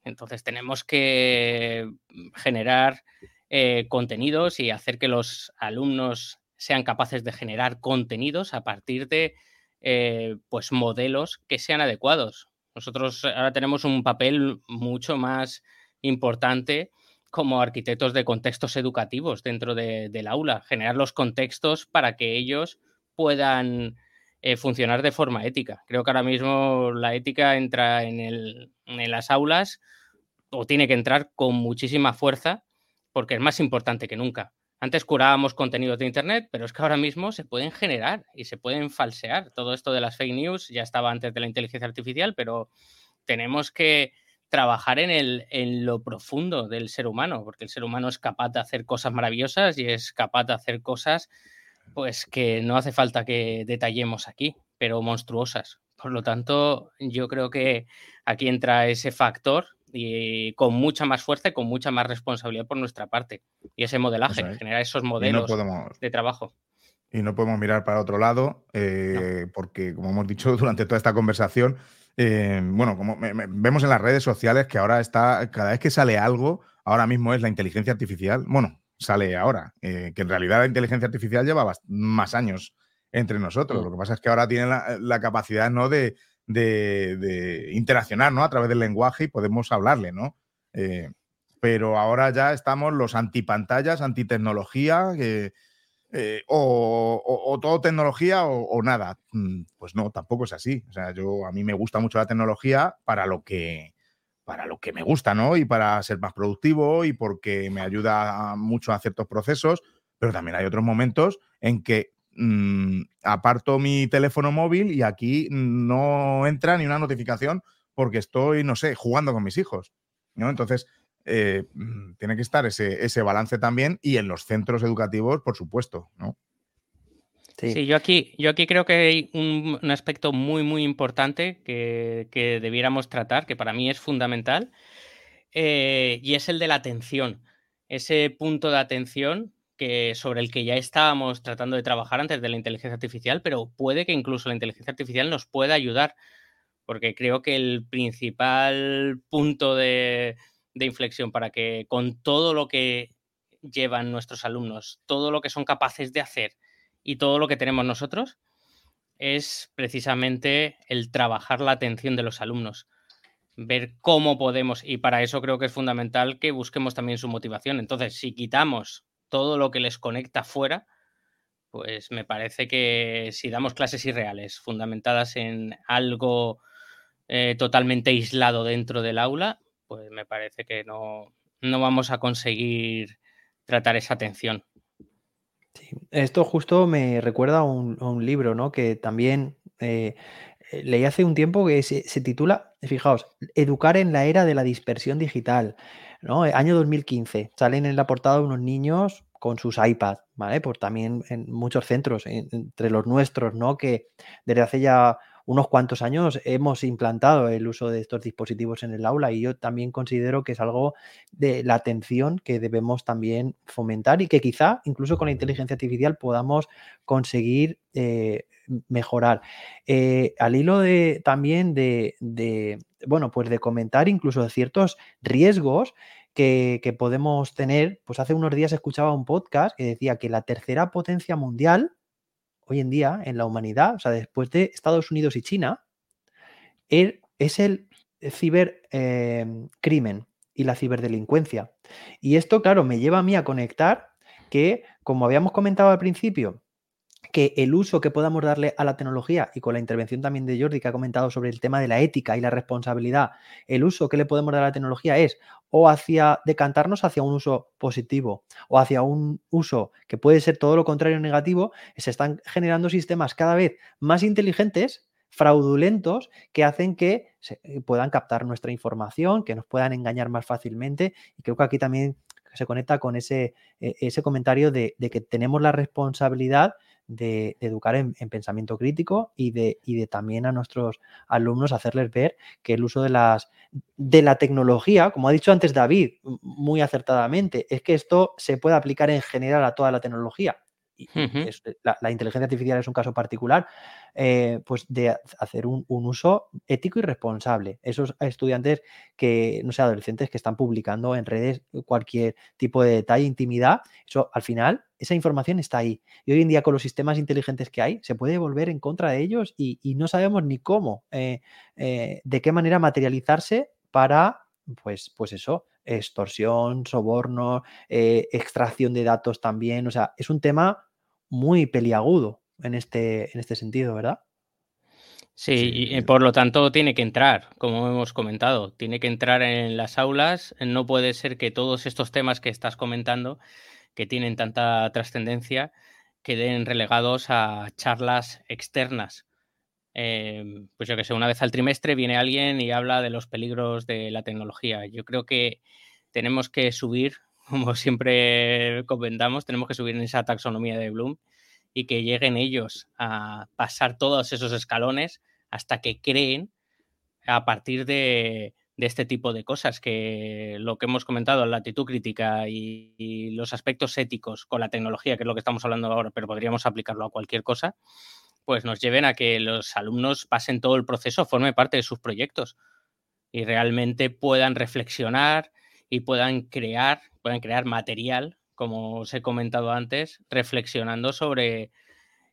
Entonces tenemos que generar eh, contenidos y hacer que los alumnos sean capaces de generar contenidos a partir de eh, pues modelos que sean adecuados. Nosotros ahora tenemos un papel mucho más importante como arquitectos de contextos educativos dentro del aula, generar los contextos para que ellos puedan eh, funcionar de forma ética. Creo que ahora mismo la ética entra en, en las aulas o tiene que entrar con muchísima fuerza porque es más importante que nunca. Antes curábamos contenidos de Internet, pero es que ahora mismo se pueden generar y se pueden falsear. Todo esto de las fake news ya estaba antes de la inteligencia artificial, pero tenemos que trabajar en, el, en lo profundo del ser humano, porque el ser humano es capaz de hacer cosas maravillosas y es capaz de hacer cosas pues que no hace falta que detallemos aquí, pero monstruosas. Por lo tanto, yo creo que aquí entra ese factor y con mucha más fuerza y con mucha más responsabilidad por nuestra parte. Y ese modelaje, generar esos modelos de trabajo.
Y no podemos mirar para otro lado, eh, porque como hemos dicho durante toda esta conversación, eh, bueno, como vemos en las redes sociales que ahora está, cada vez que sale algo, ahora mismo es la inteligencia artificial, bueno, sale ahora, eh, que en realidad la inteligencia artificial lleva más años entre nosotros. Mm. Lo que pasa es que ahora tiene la capacidad ¿no? de, de, interaccionar, ¿no? A través del lenguaje y podemos hablarle, ¿no? Eh, pero ahora ya estamos los antipantallas, antitecnología, eh, o, todo tecnología o, nada. Mm, pues no, tampoco es así. O sea, yo a mí me gusta mucho la tecnología para lo que para lo que me gusta, ¿no? Y para ser más productivo y porque me ayuda mucho a ciertos procesos, pero también hay otros momentos en que Mm, aparto mi teléfono móvil y aquí no entra ni una notificación porque estoy, no sé, jugando con mis hijos. ¿no? Entonces, eh, mm, tiene que estar ese, balance también y en los centros educativos, por supuesto, ¿no?
Sí. yo, aquí, yo aquí creo que hay un, aspecto muy, muy importante que, debiéramos tratar, que para mí es fundamental, eh, y es el de la atención. Ese punto de atención que, sobre el que ya estábamos tratando de trabajar antes de la inteligencia artificial, pero puede que incluso la inteligencia artificial nos pueda ayudar, porque creo que el principal punto de, inflexión para que con todo lo que llevan nuestros alumnos, todo lo que son capaces de hacer y todo lo que tenemos nosotros, es precisamente el trabajar la atención de los alumnos, ver cómo podemos, y para eso creo que es fundamental que busquemos también su motivación. Entonces, si quitamos todo lo que les conecta fuera, pues me parece que si damos clases irreales, fundamentadas en algo eh, totalmente aislado dentro del aula, pues me parece que no, vamos a conseguir tratar esa atención.
Esto justo me recuerda a un, libro, ¿no? Que también eh, leí hace un tiempo que se, titula, fijaos, Educar en la era de la dispersión digital. ¿no? Año 2015, salen en la portada unos niños con sus iPads, ¿vale? Pues también en muchos centros, entre los nuestros, ¿no? Que desde hace ya unos cuantos años hemos implantado el uso de estos dispositivos en el aula y yo también considero que es algo de la atención que debemos también fomentar y que quizá incluso con la inteligencia artificial podamos conseguir eh, mejorar. Eh, al hilo de también de, bueno, pues de comentar incluso ciertos riesgos que, podemos tener, pues hace unos días escuchaba un podcast que decía que la tercera potencia mundial hoy en día en la humanidad, o sea, después de Estados Unidos y China, er, es el cibercrimen em, y la ciberdelincuencia. Y esto, claro, me lleva a mí a conectar que, como habíamos comentado al principio, que el uso que podamos darle a la tecnología y con la intervención también de Jordi que ha comentado sobre el tema de la ética y la responsabilidad, el uso que le podemos dar a la tecnología es o hacia decantarnos hacia un uso positivo o hacia un uso que puede ser todo lo contrario negativo, se están generando sistemas cada vez más inteligentes fraudulentos que hacen que se eh, puedan captar nuestra información, que nos puedan engañar más fácilmente. Y creo que aquí también se conecta con ese, e, ese comentario de que tenemos la responsabilidad de, educar en, pensamiento crítico y de, y de también a nuestros alumnos hacerles ver que el uso de, las, de la tecnología, como ha dicho antes David muy acertadamente, es que esto se puede aplicar en general a toda la tecnología la, inteligencia artificial es un caso particular, eh, pues de hacer un, uso ético y responsable. Esos estudiantes que, no sé, adolescentes que están publicando en redes cualquier tipo de detalle, intimidad, eso al final, esa información está ahí. Y hoy en día con los sistemas inteligentes que hay, se puede volver en contra de ellos y, no sabemos ni cómo, eh, eh, de qué manera materializarse para pues, pues eso, extorsión, soborno, eh, extracción de datos también. O sea, es un tema muy peliagudo en este, en este sentido, ¿verdad?
Sí, y por lo tanto tiene que entrar, como hemos comentado, tiene que entrar en las aulas. No puede ser que todos estos temas que estás comentando, que tienen tanta trascendencia, queden relegados a charlas externas. Em, pues yo que sé, una vez al trimestre viene alguien y habla de los peligros de la tecnología. Yo creo que tenemos que subir, como siempre comentamos, tenemos que subir en esa taxonomía de Bloom y que lleguen ellos a pasar todos esos escalones hasta que creen a partir de, este tipo de cosas, que lo que hemos comentado, la actitud crítica y, los aspectos éticos con la tecnología, que es lo que estamos hablando ahora, pero podríamos aplicarlo a cualquier cosa, pues nos lleven a que los alumnos pasen todo el proceso, forme parte de sus proyectos y realmente puedan reflexionar y puedan crear, puedan crear material como os he comentado antes, reflexionando sobre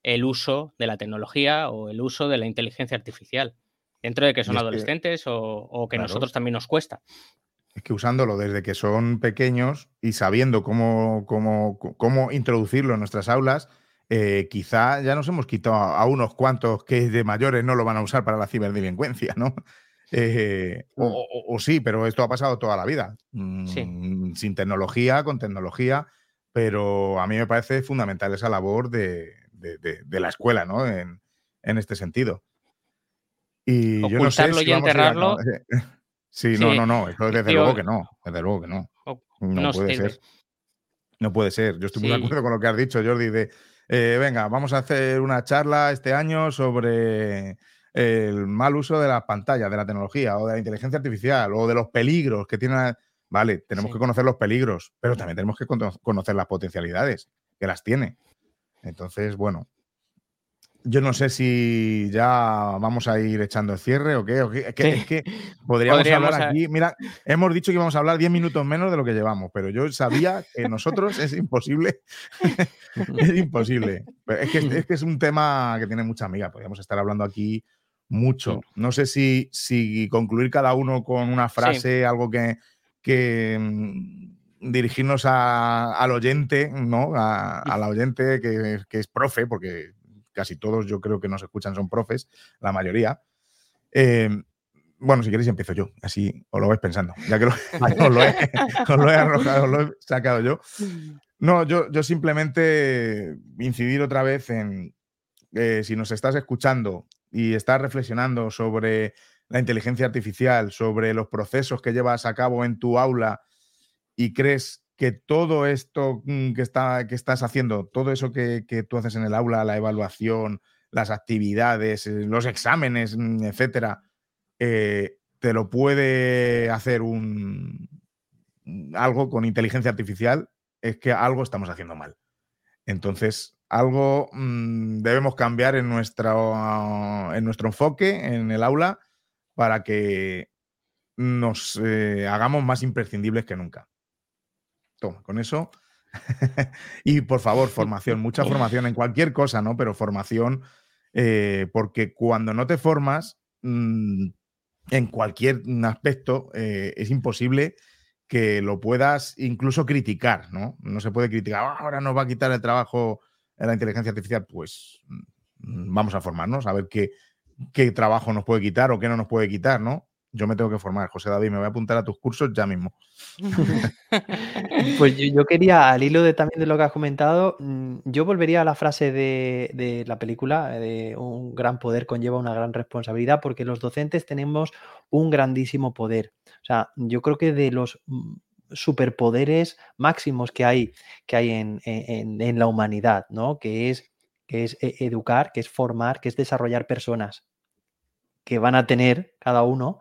el uso de la tecnología o el uso de la inteligencia artificial, dentro de que son adolescentes o, que a nosotros también nos cuesta.
Es que usándolo desde que son pequeños y sabiendo cómo, cómo, cómo introducirlo en nuestras aulas, eh, quizá ya nos hemos quitado a unos cuantos que de mayores no lo van a usar para la ciberdelincuencia, ¿no? Eh, mm. o, sí, pero esto ha pasado toda la vida. Mm, sin tecnología, con tecnología, pero a mí me parece fundamental esa labor de, la escuela, ¿no? En, este sentido.
Y yo no sé y enterrarlo.
sí, no, no, no. desde luego que no. Desde luego que no. No, puede ser. No puede ser. Yo estoy muy de acuerdo con lo que has dicho, Jordi, de eh, venga, vamos a hacer una charla este año sobre el mal uso de las pantallas, de la tecnología o de la inteligencia artificial o de los peligros que tiene. Vale, tenemos que conocer los peligros, pero también tenemos que conocer las potencialidades que las tiene. Entonces, bueno, yo no sé si ya vamos a ir echando el cierre o qué. Es, que, podríamos, hablar aquí. Mira, hemos dicho que íbamos a hablar 10 minutos menos de lo que llevamos, pero yo sabía que nosotros es imposible. es imposible. es, que, es que es un tema que tiene mucha amiga. Podríamos estar hablando aquí mucho. No sé si, si concluir cada uno con una frase, algo que, que mm, dirigirnos al oyente, ¿no? A, al oyente que, que, es profe, porque casi todos yo creo que nos escuchan son profes, la mayoría. Em, bueno, si queréis empiezo yo, así os lo vais pensando, ya que lo, os, lo he, arrojado, os lo he sacado yo. No, yo, yo simplemente incidir otra vez en, eh, si nos estás escuchando y estás reflexionando sobre la inteligencia artificial, sobre los procesos que llevas a cabo en tu aula y crees que todo esto mm, que, está, que estás haciendo, todo eso que, tú haces en el aula, la evaluación, las actividades, eh, los exámenes, mm, etcétera, eh, te lo puede hacer un algo con inteligencia artificial, es que algo estamos haciendo mal. Entonces, algo mm, debemos cambiar en, nuestra, en nuestro enfoque en el aula para que nos eh, hagamos más imprescindibles que nunca. Toma, con eso. y por favor, formación, mucha formación en cualquier cosa, ¿no? Pero formación, eh, porque cuando no te formas mm, en cualquier aspecto, eh, es imposible que lo puedas incluso criticar, ¿no? No se puede criticar, ah, ahora nos va a quitar el trabajo en la inteligencia artificial, pues mm, vamos a formarnos, a ver qué, qué trabajo nos puede quitar o qué no nos puede quitar, ¿no? Yo me tengo que formar, José David, me voy a apuntar a tus cursos ya mismo.
pues yo, quería, al hilo de también de lo que has comentado, mm, yo volvería a la frase de, de, la película, de un gran poder conlleva una gran responsabilidad, porque los docentes tenemos un grandísimo poder. O sea, yo creo que de los mm, superpoderes máximos que hay, que hay en, la humanidad, ¿no? Que es, que es e, educar, que es formar, que es desarrollar personas que van a tener cada uno,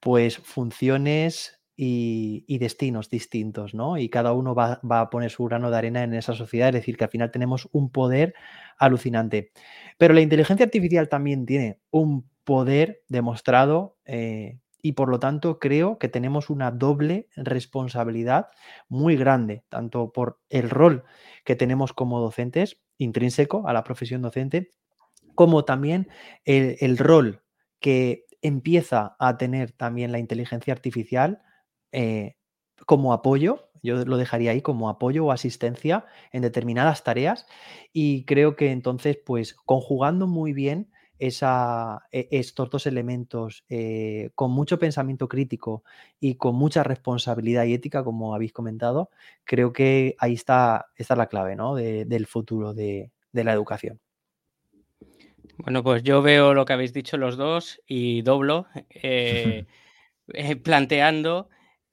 pues funciones y, destinos distintos, ¿no? Y cada uno va, a poner su grano de arena en esa sociedad, es decir, que al final tenemos un poder alucinante. Pero la inteligencia artificial también tiene un poder demostrado eh, y por lo tanto creo que tenemos una doble responsabilidad muy grande, tanto por el rol que tenemos como docentes, intrínseco a la profesión docente, como también el, rol que empieza a tener también la inteligencia artificial eh, como apoyo, yo lo dejaría ahí como apoyo o asistencia en determinadas tareas y creo que entonces, pues conjugando muy bien esa, e, estos dos elementos eh, con mucho pensamiento crítico y con mucha responsabilidad y ética, como habéis comentado, creo que ahí está, la clave ¿no? del futuro de, la educación.
Bueno, pues yo veo lo que habéis dicho los dos y doblo, eh, eh, planteando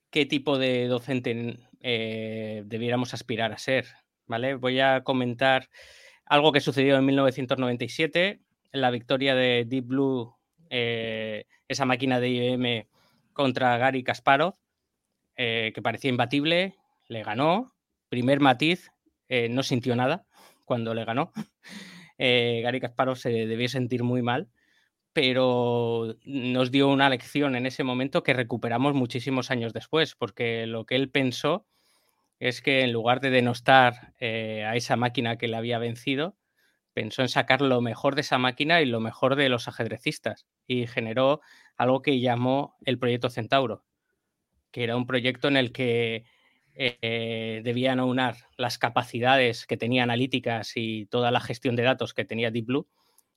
qué tipo de docente debiéramos aspirar a ser. ¿vale? Voy a comentar algo que sucedió en 1997 la victoria de Deep Blue, eh, esa máquina de IBM contra Gary Kasparov, eh, que parecía imbatible, le ganó. Primer matiz, eh, no sintió nada cuando le ganó. Gary Kasparov se debió sentir muy mal, pero nos dio una lección en ese momento que recuperamos muchísimos años después, porque lo que él pensó es que en lugar de denostar a esa máquina que le había vencido, pensó en sacar lo mejor de esa máquina y lo mejor de los ajedrecistas y generó algo que llamó el proyecto Centauro, que era un proyecto en el que eh, debían aunar las capacidades que tenía analíticas y toda la gestión de datos que tenía Deep Blue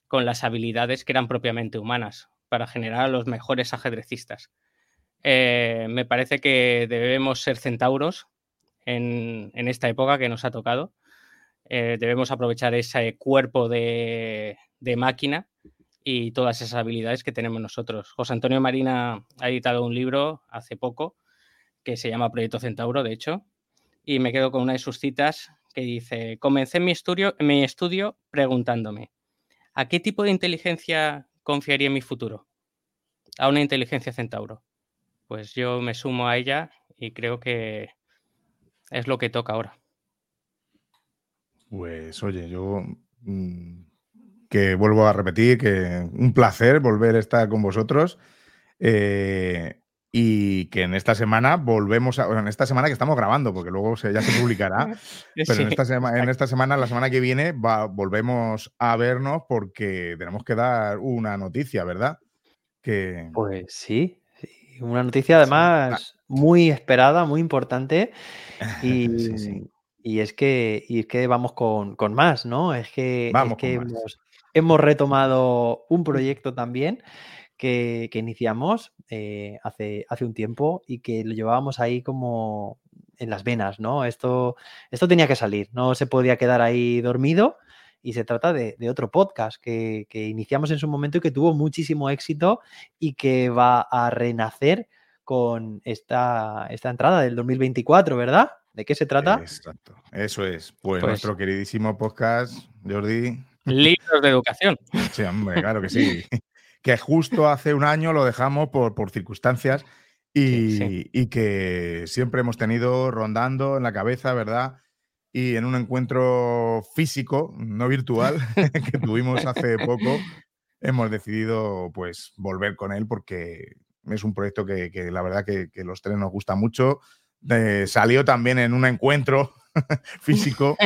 con las habilidades que eran propiamente humanas para generar a los mejores ajedrecistas. Eh, me parece que debemos ser centauros en esta época que nos ha tocado eh, debemos aprovechar ese cuerpo de, máquina y todas esas habilidades que tenemos nosotros. José Antonio Marina ha editado un libro hace poco que se llama Proyecto Centauro, de hecho, y me quedo con una de sus citas que dice, comencé mi estudio, mi estudio preguntándome, ¿a qué tipo de inteligencia confiaría en mi futuro? A una inteligencia centauro. Pues yo me sumo a ella y creo que es lo que toca ahora.
Pues oye, yo mm, que vuelvo a repetir que un placer volver a estar con vosotros. Eh, y que en esta semana volvemos a. en esta semana que estamos grabando, porque luego ya se publicará. pero en, esta en, esta semana, la semana que viene, volvemos a vernos porque tenemos que dar una noticia, ¿verdad?
Que... Pues sí, una noticia además muy esperada, muy importante. Y, sí, y es que, y es que vamos con, más, ¿no? Es que, hemos, retomado un proyecto también que, iniciamos eh, hace, hace un tiempo y que lo llevábamos ahí como en las venas, ¿no? Esto, esto tenía que salir, no se podía quedar ahí dormido y se trata de, otro podcast que, que, iniciamos en su momento y que tuvo muchísimo éxito y que va a renacer con esta, esta entrada del 2024, ¿verdad? ¿De qué se trata?
Exacto, eso es. Pues, pues, nuestro queridísimo podcast, Jordi.
Libros de educación.
Sí, hombre, claro que sí. que justo hace un año lo dejamos por, por circunstancias y, que siempre hemos tenido rondando en la cabeza, ¿verdad? Y en un encuentro físico, no virtual, que tuvimos hace poco, hemos decidido pues volver con él porque es un proyecto que, la verdad que, que los tres nos gusta mucho salió también en un encuentro físico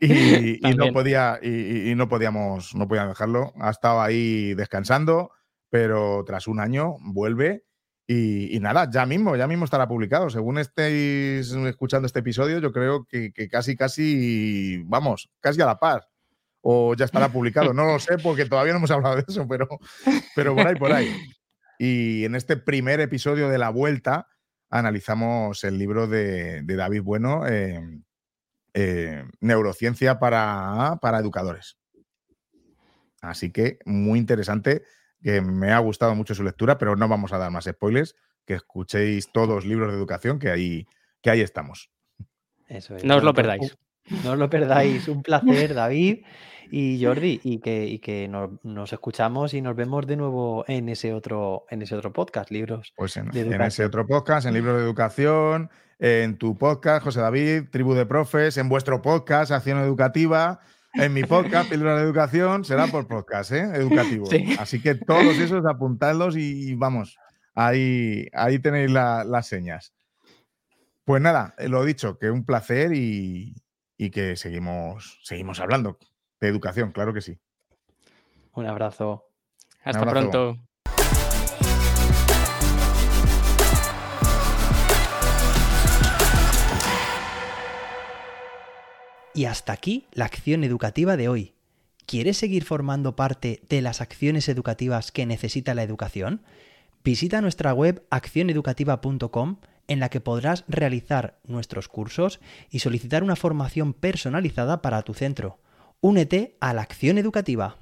y, no podía, y, no podíamos, no podíamos dejarlo. Ha estado ahí descansando, pero tras un año vuelve. Y, nada, ya mismo, ya mismo estará publicado. Según estéis escuchando este episodio, yo creo que, casi, casi, vamos, casi a la par. O ya estará publicado. No lo sé porque todavía no hemos hablado de eso, pero, pero por ahí, por ahí. Y en este primer episodio de la vuelta, analizamos el libro de, David Bueno, em, eh, Neurociencia para, para educadores. Así que muy interesante, que me ha gustado mucho su lectura, pero no vamos a dar más spoilers, que escuchéis todos los libros de educación que ahí, que ahí estamos.
No os lo perdáis.
No os lo perdáis. Un placer, David y Jordi, y que, que nos, escuchamos y nos vemos de nuevo en ese otro, en ese otro podcast, libros.
Pues en, ese otro podcast, en libros de educación, en tu podcast, José David, Tribu de Profes, en vuestro podcast, Acción Educativa. En mi podcast, Píldora de Educación, será por podcast, ¿eh? Educativo. Así que todos esos apuntadlos y, vamos, ahí, ahí tenéis las señas. Pues nada, lo dicho, que un placer y, y que seguimos, seguimos hablando de educación, claro que sí.
Un abrazo.
Hasta pronto.
Y hasta aquí la acción educativa de hoy. ¿Quieres seguir formando parte de las acciones educativas que necesita la educación? Visita nuestra web accioneducativa.com en la que podrás realizar nuestros cursos y solicitar una formación personalizada para tu centro. Únete a la acción educativa.